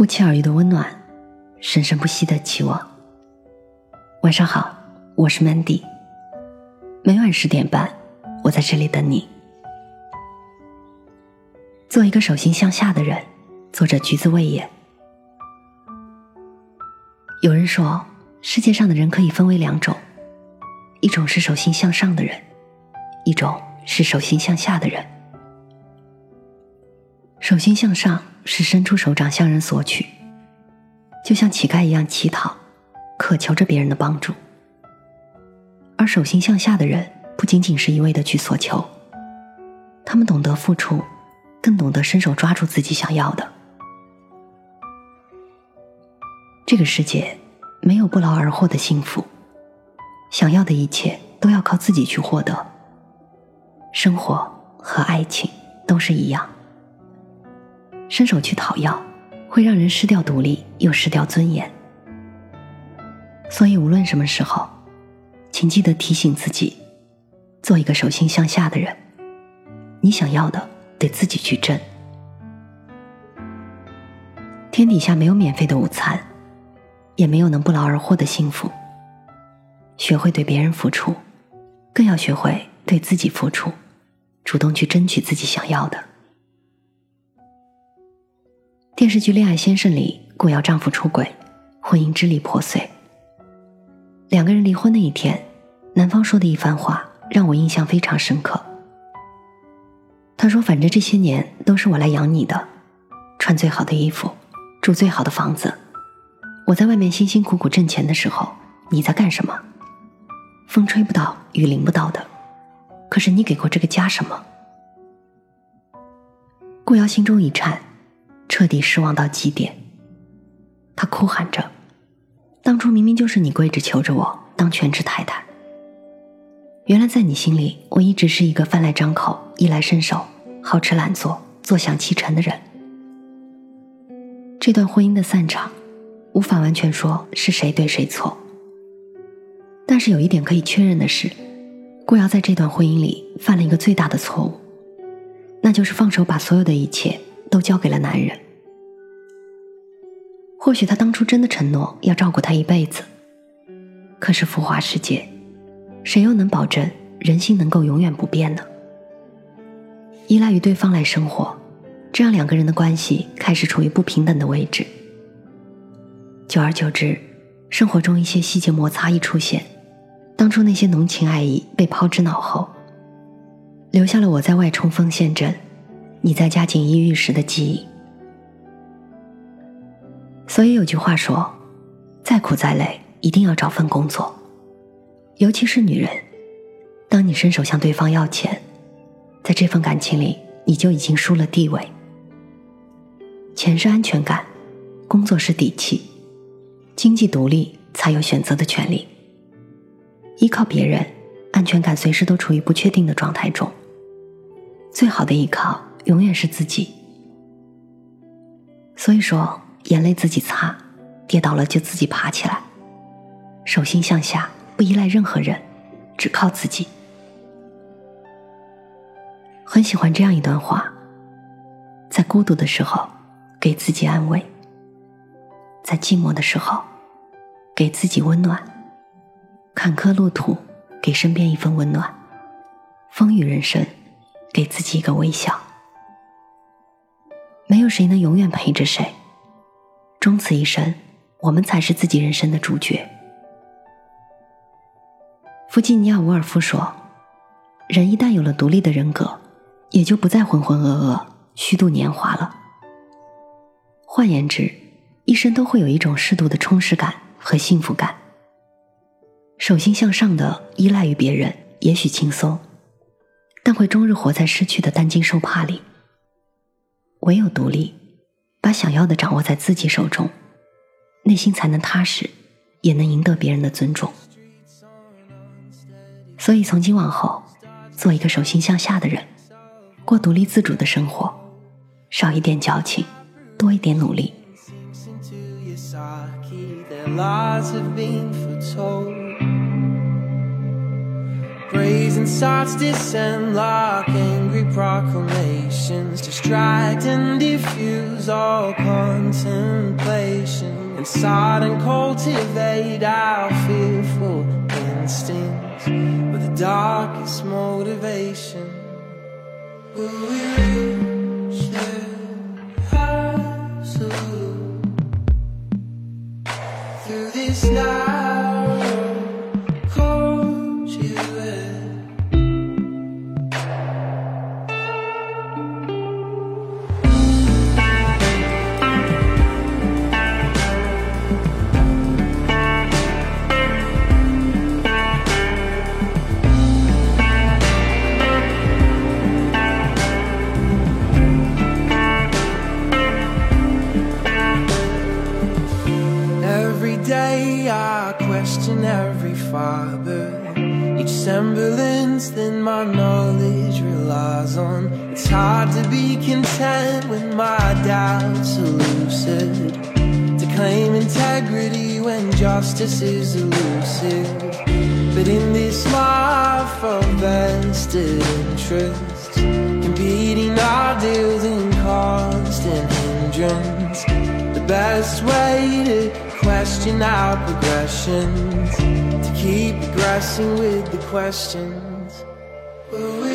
不期而遇的温暖，生生不息的期望。晚上好，我是 Mandy。每晚十点半，我在这里等你。做一个手心向下的人，作者橘子味也。有人说，世界上的人可以分为两种，一种是手心向上的人，一种是手心向下的人。手心向上是伸出手掌向人索取，就像乞丐一样乞讨，渴求着别人的帮助；而手心向下的人不仅仅是一味的去索求，他们懂得付出，更懂得伸手抓住自己想要的。这个世界没有不劳而获的幸福，想要的一切都要靠自己去获得。生活和爱情都是一样。伸手去讨要，会让人失掉独立，又失掉尊严。所以，无论什么时候，请记得提醒自己，做一个手心向下的人。你想要的，得自己去挣。天底下没有免费的午餐，也没有能不劳而获的幸福。学会对别人付出，更要学会对自己付出，主动去争取自己想要的。电视剧《恋爱先生》里，顾瑶丈夫出轨，婚姻支离破碎。两个人离婚那一天，男方说的一番话让我印象非常深刻。他说：“反正这些年都是我来养你的，穿最好的衣服，住最好的房子。我在外面辛辛苦苦挣钱的时候，你在干什么？风吹不到，雨淋不到的。可是你给过这个家什么？”顾瑶心中一颤。彻底失望到极点，他哭喊着：“当初明明就是你跪着求着我当全职太太。原来在你心里，我一直是一个饭来张口、衣来伸手、好吃懒做、坐享其成的人。”这段婚姻的散场，无法完全说是谁对谁错，但是有一点可以确认的是，顾瑶在这段婚姻里犯了一个最大的错误，那就是放手把所有的一切。都交给了男人。或许他当初真的承诺要照顾她一辈子，可是浮华世界，谁又能保证人心能够永远不变呢？依赖于对方来生活，这样两个人的关系开始处于不平等的位置。久而久之，生活中一些细节摩擦一出现，当初那些浓情爱意被抛之脑后，留下了我在外冲锋陷阵。你在家锦衣玉食的记忆，所以有句话说：“再苦再累，一定要找份工作。”尤其是女人，当你伸手向对方要钱，在这份感情里，你就已经输了地位。钱是安全感，工作是底气，经济独立才有选择的权利。依靠别人，安全感随时都处于不确定的状态中。最好的依靠。永远是自己，所以说，眼泪自己擦，跌倒了就自己爬起来，手心向下，不依赖任何人，只靠自己。很喜欢这样一段话：在孤独的时候，给自己安慰；在寂寞的时候，给自己温暖；坎坷路途，给身边一份温暖；风雨人生，给自己一个微笑。没有谁能永远陪着谁，终此一生，我们才是自己人生的主角。弗吉尼亚·伍尔夫说：“人一旦有了独立的人格，也就不再浑浑噩噩、虚度年华了。换言之，一生都会有一种适度的充实感和幸福感。手心向上的依赖于别人，也许轻松，但会终日活在失去的担惊受怕里。”唯有独立，把想要的掌握在自己手中，内心才能踏实，也能赢得别人的尊重。所以，从今往后，做一个手心向下的人，过独立自主的生活，少一点矫情，多一点努力。crazy and sad this and lock in Angry proclamations Distract and diffuse all contemplation. Inside and cultivate our fearful instincts With the darkest motivation. Will we reach the absolute Through this narrow question every fiber, each semblance that my knowledge relies on. It's hard to be content when my doubts are lucid, to claim integrity when justice is elusive. But in this life of vested interests, competing ideals and constant hindrance. The best way to question our progressions To keep progressing with the questions. Will we